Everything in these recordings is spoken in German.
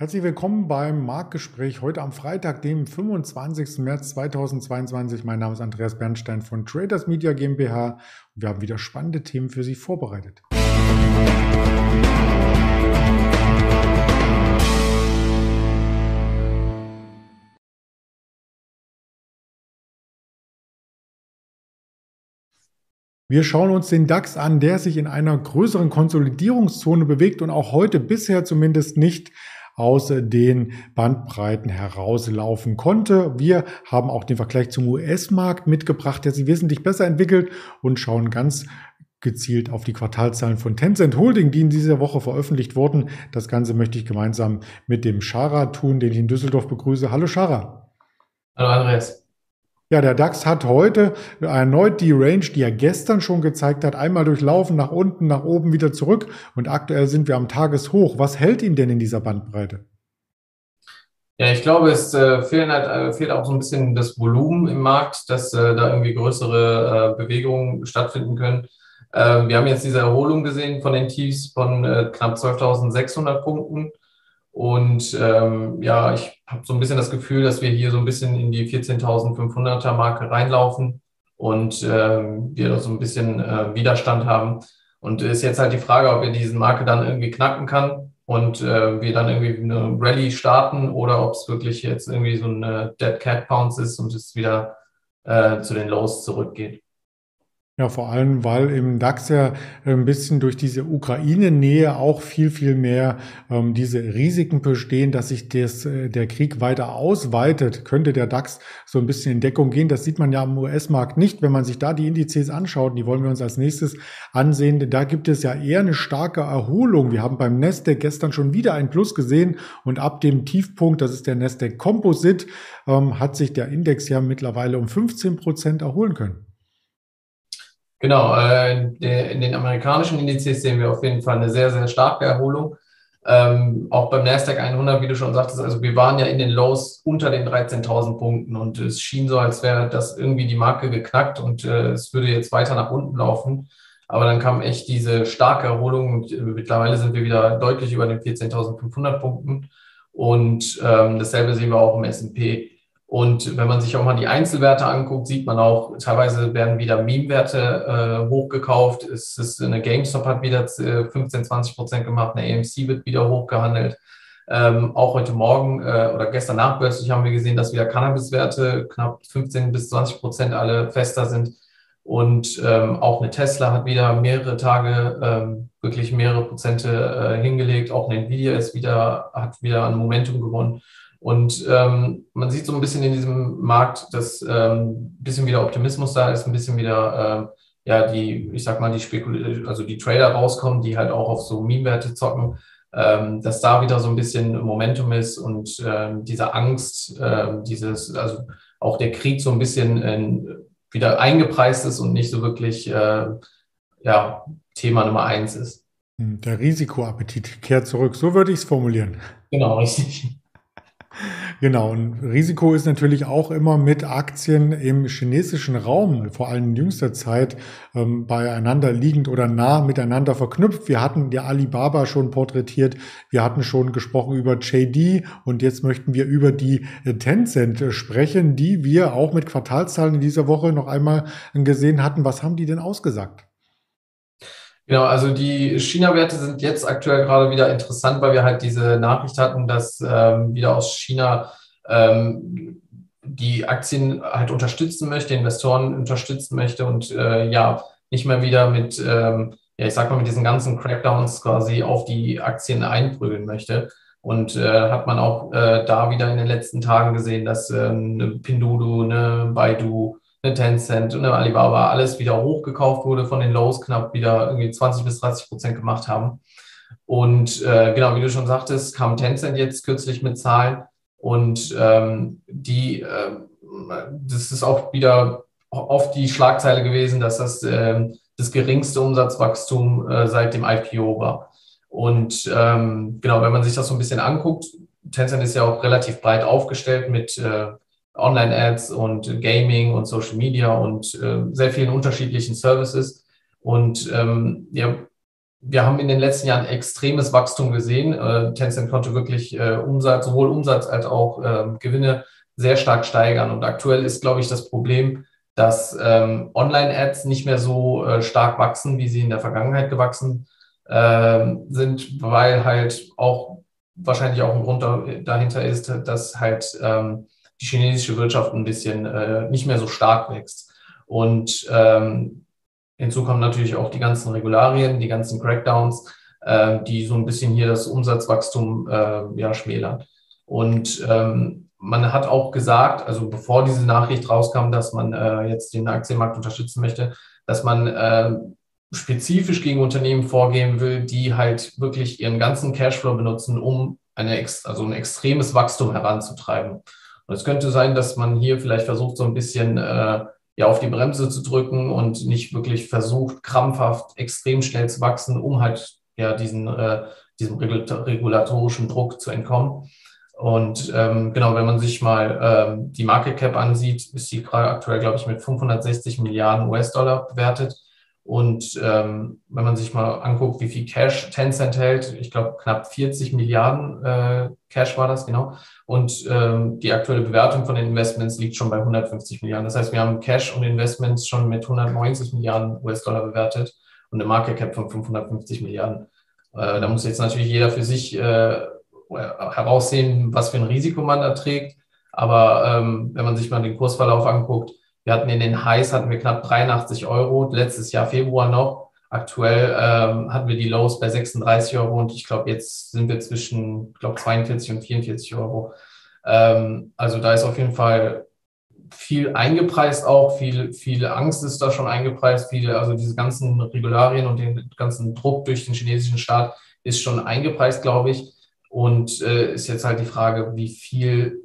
Herzlich willkommen beim Marktgespräch heute am Freitag, dem 25. März 2022. Mein Name ist Andreas Bernstein von Traders Media GmbH und wir haben wieder spannende Themen für Sie vorbereitet. Wir schauen uns den DAX an, der sich in einer größeren Konsolidierungszone bewegt und auch heute bisher zumindest nicht aus den Bandbreiten herauslaufen konnte. Wir haben auch den Vergleich zum US-Markt mitgebracht, der sich wesentlich besser entwickelt und schauen ganz gezielt auf die Quartalzahlen von Tencent Holding, die in dieser Woche veröffentlicht wurden. Das Ganze möchte ich gemeinsam mit dem Schara tun, den ich in Düsseldorf begrüße. Hallo Schara. Hallo Andreas. Ja, der DAX hat heute erneut die Range, die er gestern schon gezeigt hat, einmal durchlaufen, nach unten, nach oben, wieder zurück. Und aktuell sind wir am Tageshoch. Was hält ihn denn in dieser Bandbreite? Ja, ich glaube, es äh, fehlen halt, äh, fehlt auch so ein bisschen das Volumen im Markt, dass äh, da irgendwie größere äh, Bewegungen stattfinden können. Ähm, wir haben jetzt diese Erholung gesehen von den Tiefs von äh, knapp 12.600 Punkten. Und ähm, ja, ich habe so ein bisschen das Gefühl, dass wir hier so ein bisschen in die 14.500er Marke reinlaufen und ähm, wir so ein bisschen äh, Widerstand haben. Und ist jetzt halt die Frage, ob wir diesen Marke dann irgendwie knacken kann und äh, wir dann irgendwie eine Rallye starten oder ob es wirklich jetzt irgendwie so eine Dead Cat Pounce ist und es wieder äh, zu den Lows zurückgeht. Ja, vor allem, weil im DAX ja ein bisschen durch diese Ukraine-Nähe auch viel, viel mehr ähm, diese Risiken bestehen, dass sich das, äh, der Krieg weiter ausweitet, könnte der DAX so ein bisschen in Deckung gehen. Das sieht man ja am US-Markt nicht. Wenn man sich da die Indizes anschaut, die wollen wir uns als nächstes ansehen, da gibt es ja eher eine starke Erholung. Wir haben beim Nasdaq gestern schon wieder ein Plus gesehen und ab dem Tiefpunkt, das ist der Nasdaq Composite, ähm, hat sich der Index ja mittlerweile um 15 Prozent erholen können. Genau, äh, in den amerikanischen Indizes sehen wir auf jeden Fall eine sehr, sehr starke Erholung. Ähm, auch beim Nasdaq 100, wie du schon sagtest, also wir waren ja in den Lows unter den 13.000 Punkten und es schien so, als wäre das irgendwie die Marke geknackt und äh, es würde jetzt weiter nach unten laufen. Aber dann kam echt diese starke Erholung und äh, mittlerweile sind wir wieder deutlich über den 14.500 Punkten und ähm, dasselbe sehen wir auch im S&P. Und wenn man sich auch mal die Einzelwerte anguckt, sieht man auch, teilweise werden wieder Meme-Werte äh, hochgekauft. Es ist eine GameStop hat wieder 15, 20 Prozent gemacht, eine AMC wird wieder hochgehandelt. Ähm, auch heute Morgen äh, oder gestern nachbörslich haben wir gesehen, dass wieder Cannabis-Werte knapp 15 bis 20 Prozent alle fester sind. Und ähm, auch eine Tesla hat wieder mehrere Tage ähm, wirklich mehrere Prozente äh, hingelegt. Auch eine Nvidia ist wieder, hat wieder an Momentum gewonnen. Und ähm, man sieht so ein bisschen in diesem Markt, dass ähm, ein bisschen wieder Optimismus da ist, ein bisschen wieder, äh, ja, die, ich sag mal, die Spekul also die Trader rauskommen, die halt auch auf so Meme-Werte zocken, ähm, dass da wieder so ein bisschen Momentum ist und ähm, diese Angst, äh, dieses, also auch der Krieg so ein bisschen in, wieder eingepreist ist und nicht so wirklich, äh, ja, Thema Nummer eins ist. Der Risikoappetit kehrt zurück, so würde ich es formulieren. Genau, richtig. Genau, und Risiko ist natürlich auch immer mit Aktien im chinesischen Raum, vor allem in jüngster Zeit, ähm, beieinander liegend oder nah miteinander verknüpft. Wir hatten die Alibaba schon porträtiert, wir hatten schon gesprochen über JD und jetzt möchten wir über die äh, Tencent sprechen, die wir auch mit Quartalszahlen in dieser Woche noch einmal gesehen hatten. Was haben die denn ausgesagt? Genau, also die China-Werte sind jetzt aktuell gerade wieder interessant, weil wir halt diese Nachricht hatten, dass ähm, wieder aus China ähm, die Aktien halt unterstützen möchte, Investoren unterstützen möchte und äh, ja, nicht mehr wieder mit, ähm, ja, ich sag mal, mit diesen ganzen Crackdowns quasi auf die Aktien einprügeln möchte. Und äh, hat man auch äh, da wieder in den letzten Tagen gesehen, dass äh, eine Pinduoduo, eine Baidu, eine Tencent und eine Alibaba alles wieder hochgekauft wurde, von den Lows knapp wieder irgendwie 20 bis 30 Prozent gemacht haben. Und äh, genau, wie du schon sagtest, kam Tencent jetzt kürzlich mit Zahlen und ähm, die, äh, das ist auch wieder oft die Schlagzeile gewesen, dass das äh, das geringste Umsatzwachstum äh, seit dem IPO war. Und ähm, genau, wenn man sich das so ein bisschen anguckt, Tencent ist ja auch relativ breit aufgestellt mit äh, Online-Ads und Gaming und Social Media und äh, sehr vielen unterschiedlichen Services. Und ähm, ja, wir haben in den letzten Jahren extremes Wachstum gesehen. Äh, Tencent konnte wirklich äh, Umsatz, sowohl Umsatz als auch äh, Gewinne sehr stark steigern. Und aktuell ist, glaube ich, das Problem, dass ähm, Online-Ads nicht mehr so äh, stark wachsen, wie sie in der Vergangenheit gewachsen ähm, sind, weil halt auch wahrscheinlich auch ein Grund dahinter ist, dass halt ähm, die chinesische Wirtschaft ein bisschen äh, nicht mehr so stark wächst. Und ähm, Hinzu kommen natürlich auch die ganzen Regularien, die ganzen Crackdowns, äh, die so ein bisschen hier das Umsatzwachstum äh, ja, schmälern. Und ähm, man hat auch gesagt, also bevor diese Nachricht rauskam, dass man äh, jetzt den Aktienmarkt unterstützen möchte, dass man äh, spezifisch gegen Unternehmen vorgehen will, die halt wirklich ihren ganzen Cashflow benutzen, um eine, also ein extremes Wachstum heranzutreiben. Und es könnte sein, dass man hier vielleicht versucht, so ein bisschen äh, ja auf die Bremse zu drücken und nicht wirklich versucht, krampfhaft extrem schnell zu wachsen, um halt ja diesen, äh, diesem regulatorischen Druck zu entkommen. Und ähm, genau, wenn man sich mal ähm, die Market Cap ansieht, ist sie gerade aktuell, glaube ich, mit 560 Milliarden US-Dollar bewertet. Und ähm, wenn man sich mal anguckt, wie viel Cash Tencent hält, ich glaube knapp 40 Milliarden äh, Cash war das, genau. Und ähm, die aktuelle Bewertung von den Investments liegt schon bei 150 Milliarden. Das heißt, wir haben Cash und Investments schon mit 190 Milliarden US-Dollar bewertet und eine Market Cap von 550 Milliarden. Äh, da muss jetzt natürlich jeder für sich äh, heraussehen, was für ein Risiko man da trägt. Aber ähm, wenn man sich mal den Kursverlauf anguckt, wir hatten in den Highs hatten wir knapp 83 Euro, letztes Jahr Februar noch. Aktuell ähm, hatten wir die Lows bei 36 Euro und ich glaube, jetzt sind wir zwischen, ich glaube, 42 und 44 Euro. Ähm, also da ist auf jeden Fall viel eingepreist auch, viel, viel Angst ist da schon eingepreist, viele, also diese ganzen Regularien und den ganzen Druck durch den chinesischen Staat ist schon eingepreist, glaube ich. Und äh, ist jetzt halt die Frage, wie viel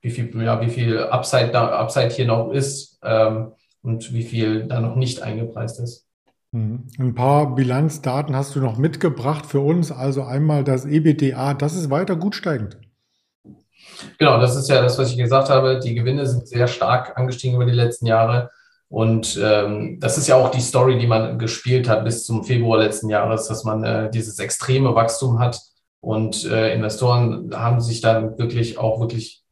wie viel, ja, wie viel Upside, da, Upside hier noch ist ähm, und wie viel da noch nicht eingepreist ist. Mhm. Ein paar Bilanzdaten hast du noch mitgebracht für uns. Also einmal das EBTA, das ist weiter gut steigend. Genau, das ist ja das, was ich gesagt habe. Die Gewinne sind sehr stark angestiegen über die letzten Jahre. Und ähm, das ist ja auch die Story, die man gespielt hat bis zum Februar letzten Jahres, dass man äh, dieses extreme Wachstum hat. Und äh, Investoren haben sich dann wirklich auch wirklich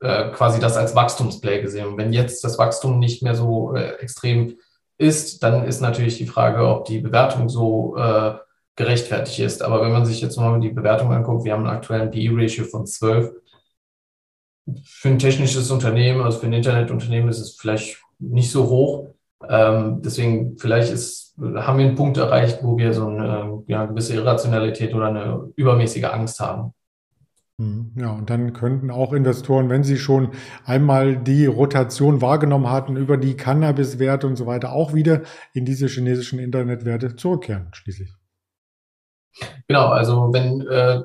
äh, quasi das als Wachstumsplay gesehen. Und wenn jetzt das Wachstum nicht mehr so äh, extrem ist, dann ist natürlich die Frage, ob die Bewertung so äh, gerechtfertigt ist. Aber wenn man sich jetzt mal die Bewertung anguckt, wir haben einen aktuellen PE-Ratio von 12. Für ein technisches Unternehmen, also für ein Internetunternehmen ist es vielleicht nicht so hoch. Ähm, deswegen vielleicht ist, haben wir einen Punkt erreicht, wo wir so eine, ja, eine gewisse Irrationalität oder eine übermäßige Angst haben. Hm, ja, und dann könnten auch Investoren, wenn sie schon einmal die Rotation wahrgenommen hatten über die Cannabis-Werte und so weiter, auch wieder in diese chinesischen Internetwerte zurückkehren, schließlich. Genau, also wenn äh,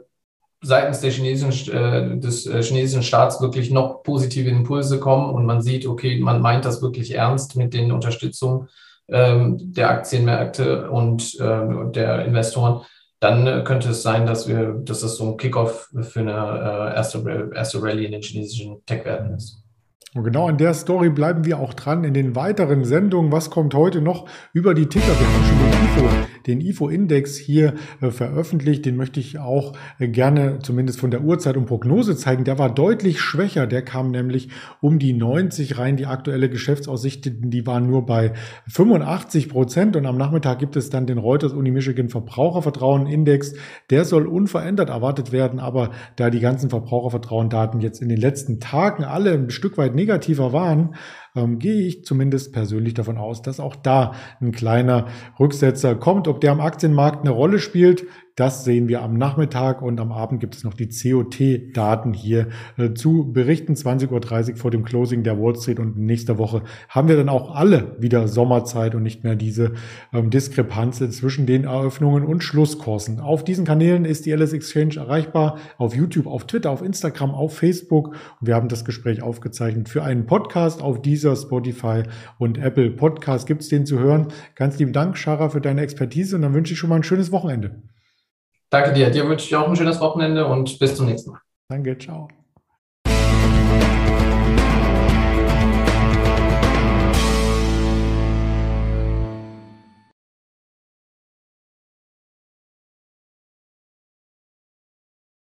seitens der chinesischen, äh, des äh, chinesischen Staats wirklich noch positive Impulse kommen und man sieht, okay, man meint das wirklich ernst mit den Unterstützungen ähm, der Aktienmärkte und äh, der Investoren, dann äh, könnte es sein, dass wir, dass das so ein Kickoff für eine äh, erste, erste Rallye in den chinesischen Tech-Werten ist. Und genau an der Story bleiben wir auch dran in den weiteren Sendungen. Was kommt heute noch über die Ticker? Wir haben schon den IFO, den IFO-Index hier äh, veröffentlicht. Den möchte ich auch äh, gerne zumindest von der Uhrzeit und Prognose zeigen. Der war deutlich schwächer. Der kam nämlich um die 90 rein. Die aktuelle Geschäftsaussichten, die waren nur bei 85 Prozent. Und am Nachmittag gibt es dann den Reuters Uni Michigan Verbrauchervertrauen Index. Der soll unverändert erwartet werden. Aber da die ganzen Verbrauchervertrauen-Daten jetzt in den letzten Tagen alle ein Stück weit negativer waren, ähm, gehe ich zumindest persönlich davon aus, dass auch da ein kleiner Rücksetzer kommt. Ob der am Aktienmarkt eine Rolle spielt, das sehen wir am Nachmittag und am Abend gibt es noch die COT-Daten hier äh, zu berichten. 20.30 Uhr vor dem Closing der Wall Street und nächste Woche haben wir dann auch alle wieder Sommerzeit und nicht mehr diese ähm, Diskrepanz zwischen den Eröffnungen und Schlusskursen. Auf diesen Kanälen ist die LS Exchange erreichbar. Auf YouTube, auf Twitter, auf Instagram, auf Facebook. Und wir haben das Gespräch aufgezeichnet für einen Podcast auf dieser Spotify und Apple Podcast. Gibt es den zu hören? Ganz lieben Dank, Shara, für deine Expertise und dann wünsche ich schon mal ein schönes Wochenende. Danke dir. Dir wünsche ich auch ein schönes Wochenende und bis zum nächsten Mal. Danke, ciao.